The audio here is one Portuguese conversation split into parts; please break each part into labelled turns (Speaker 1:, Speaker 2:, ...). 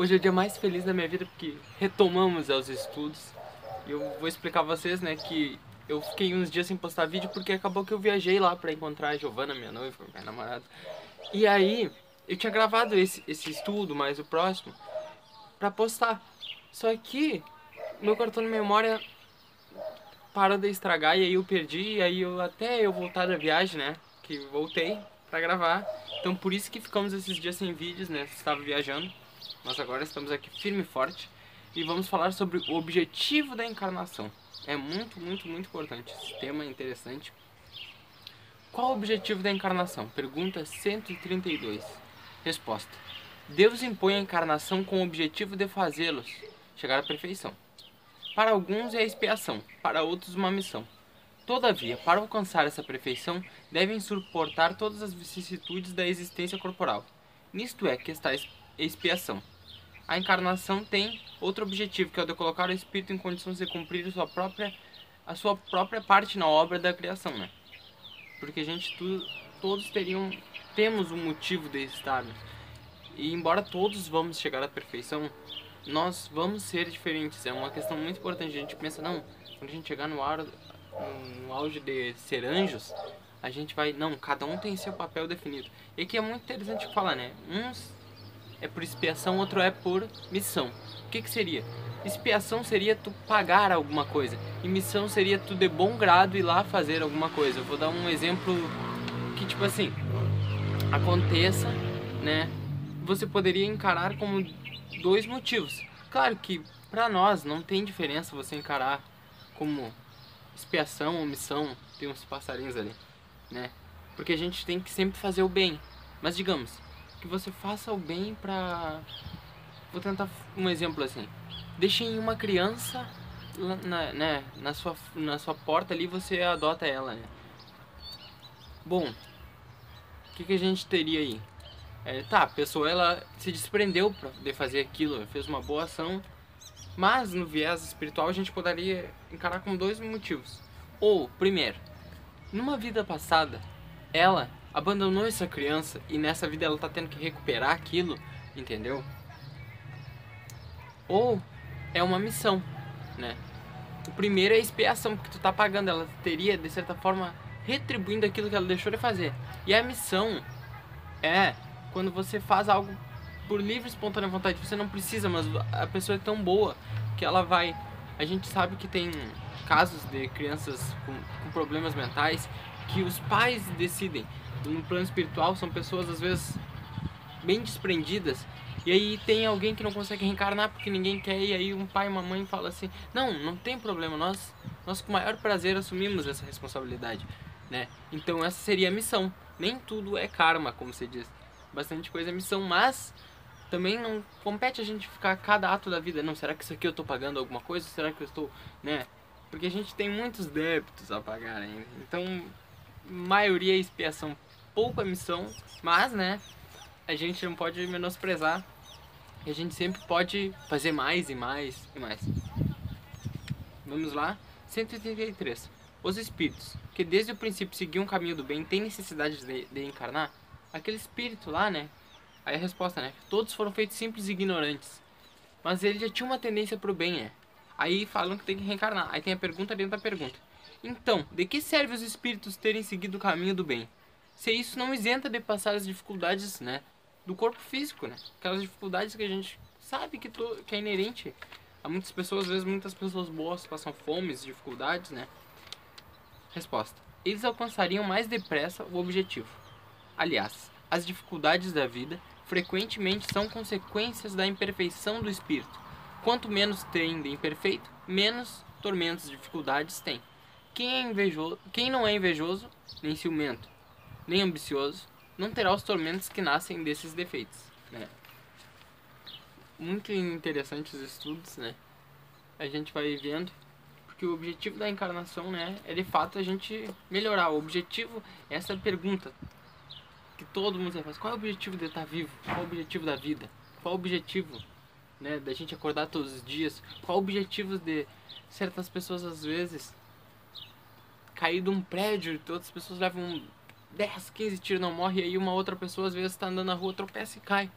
Speaker 1: Hoje é o dia mais feliz da minha vida porque retomamos os estudos. Eu vou explicar a vocês, né, que eu fiquei uns dias sem postar vídeo porque acabou que eu viajei lá pra encontrar a Giovana, minha noiva, minha namorada. E aí, eu tinha gravado esse, esse estudo, mais o próximo, pra postar. Só que meu cartão de memória parou de estragar e aí eu perdi, e aí eu até eu voltar da viagem, né, que voltei pra gravar. Então por isso que ficamos esses dias sem vídeos, né, estava viajando. Mas agora estamos aqui firme e forte e vamos falar sobre o objetivo da encarnação. É muito, muito, muito importante. Esse tema é interessante. Qual o objetivo da encarnação? Pergunta 132. Resposta: Deus impõe a encarnação com o objetivo de fazê-los chegar à perfeição. Para alguns é a expiação, para outros uma missão. Todavia, para alcançar essa perfeição, devem suportar todas as vicissitudes da existência corporal. Nisto é que está a expiação. A encarnação tem outro objetivo, que é o de colocar o espírito em condições de cumprir a sua própria, a sua própria parte na obra da criação, né? Porque a gente tu, todos teriam temos um motivo de estarmos. E embora todos vamos chegar à perfeição, nós vamos ser diferentes. É uma questão muito importante. A gente pensa, não, quando a gente chegar no, ar, no auge de ser anjos, a gente vai. Não, cada um tem seu papel definido. E aqui é muito interessante falar, né? Uns é por expiação, outro é por missão. O que, que seria? Expiação seria tu pagar alguma coisa. E missão seria tu de bom grado ir lá fazer alguma coisa. Eu vou dar um exemplo que, tipo assim, aconteça, né? Você poderia encarar como dois motivos. Claro que para nós não tem diferença você encarar como expiação ou missão. Tem uns passarinhos ali, né? Porque a gente tem que sempre fazer o bem. Mas digamos, que você faça o bem pra. Vou tentar um exemplo assim. Deixem uma criança na, né, na, sua, na sua porta ali você adota ela, né? Bom, o que, que a gente teria aí? É, tá, a pessoa ela se desprendeu pra, de fazer aquilo, fez uma boa ação, mas no viés espiritual a gente poderia encarar com dois motivos. Ou, primeiro, numa vida passada, ela abandonou essa criança e nessa vida ela tá tendo que recuperar aquilo, entendeu? Ou é uma missão, né? O primeiro é a expiação, porque tu tá pagando, ela teria, de certa forma, retribuindo aquilo que ela deixou de fazer. E a missão é quando você faz algo por livre e espontânea vontade, você não precisa, mas a pessoa é tão boa que ela vai. A gente sabe que tem casos de crianças com, com problemas mentais que os pais decidem. No plano espiritual são pessoas às vezes bem desprendidas e aí tem alguém que não consegue reencarnar porque ninguém quer e aí um pai e uma mãe fala assim não não tem problema nós nós com maior prazer assumimos essa responsabilidade né? Então essa seria a missão. Nem tudo é karma como você diz. Bastante coisa é missão mas também não compete a gente ficar cada ato da vida não será que isso aqui eu estou pagando alguma coisa? Será que eu estou né? Porque a gente tem muitos débitos a pagar ainda então maioria é expiação pouco a missão, mas, né, a gente não pode menosprezar. E a gente sempre pode fazer mais e mais e mais. Vamos lá. 183. Os espíritos, que desde o princípio seguiam o caminho do bem, têm necessidade de, de encarnar? Aquele espírito lá, né? Aí a resposta, né? Todos foram feitos simples e ignorantes. Mas ele já tinha uma tendência pro bem, né? Aí falam que tem que reencarnar. Aí tem a pergunta dentro da pergunta. Então, de que serve os espíritos terem seguido o caminho do bem? se isso não isenta de passar as dificuldades, né, do corpo físico, né? Aquelas dificuldades que a gente sabe que, to, que é inerente a muitas pessoas, às vezes muitas pessoas boas passam fomes, dificuldades, né? Resposta: Eles alcançariam mais depressa o objetivo. Aliás, as dificuldades da vida frequentemente são consequências da imperfeição do espírito. Quanto menos tem de imperfeito, menos tormentos e dificuldades tem. Quem, é invejoso, quem não é invejoso, nem ciumento, nem ambicioso, não terá os tormentos que nascem desses defeitos. Né? Muito interessante os estudos, né? A gente vai vendo, porque o objetivo da encarnação, né, é de fato a gente melhorar. O objetivo, essa pergunta que todo mundo faz: qual é o objetivo de estar vivo? Qual é o objetivo da vida? Qual é o objetivo, né, da gente acordar todos os dias? Qual é o objetivo de certas pessoas às vezes cair de um prédio e outras pessoas levam 10, 15 tiros não morre, e aí uma outra pessoa às vezes está andando na rua, tropeça e cai.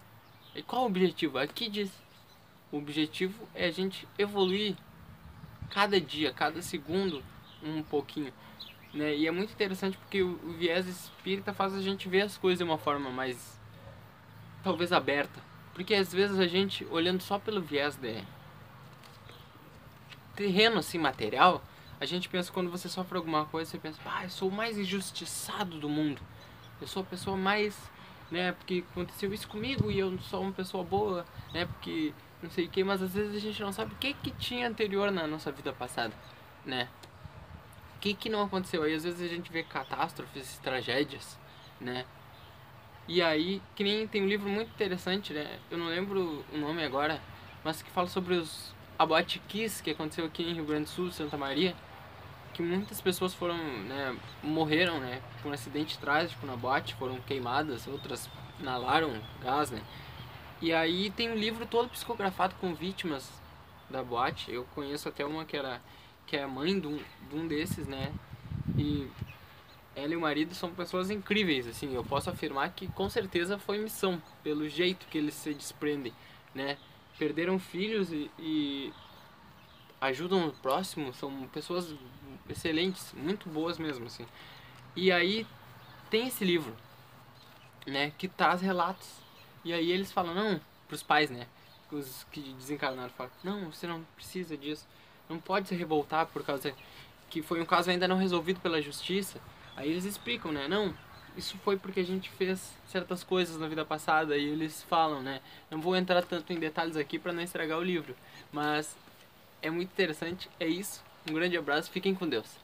Speaker 1: E qual o objetivo? Aqui diz, O objetivo é a gente evoluir cada dia, cada segundo, um pouquinho. Né? E é muito interessante porque o, o viés espírita faz a gente ver as coisas de uma forma mais, talvez, aberta. Porque às vezes a gente, olhando só pelo viés de terreno, assim, material, a gente pensa quando você sofre alguma coisa, você pensa, ah, eu sou o mais injustiçado do mundo. Eu sou a pessoa mais, né, porque aconteceu isso comigo e eu sou uma pessoa boa, né, porque não sei o que, mas às vezes a gente não sabe o que que tinha anterior na nossa vida passada, né? O que que não aconteceu? Aí às vezes a gente vê catástrofes, tragédias, né? E aí, que nem tem um livro muito interessante, né? Eu não lembro o nome agora, mas que fala sobre os aboatiquis que aconteceu aqui em Rio Grande do Sul, Santa Maria, que muitas pessoas foram, né, morreram, né, por um acidente trágico na boate, foram queimadas, outras inalaram gás, né? E aí tem um livro todo psicografado com vítimas da boate. Eu conheço até uma que era que é mãe de um, de um desses, né? E ela e o marido são pessoas incríveis, assim. Eu posso afirmar que com certeza foi missão, pelo jeito que eles se desprendem, né? Perderam filhos e, e ajudam o próximo, são pessoas excelentes, muito boas mesmo, assim. E aí tem esse livro, né, que traz relatos e aí eles falam, não, pros pais, né? Os que desencarnaram falam, não, você não precisa disso. Não pode se revoltar por causa que foi um caso ainda não resolvido pela justiça. Aí eles explicam, né? Não, isso foi porque a gente fez certas coisas na vida passada e eles falam, né? Não vou entrar tanto em detalhes aqui para não estragar o livro, mas é muito interessante, é isso. Um grande abraço, fiquem com Deus.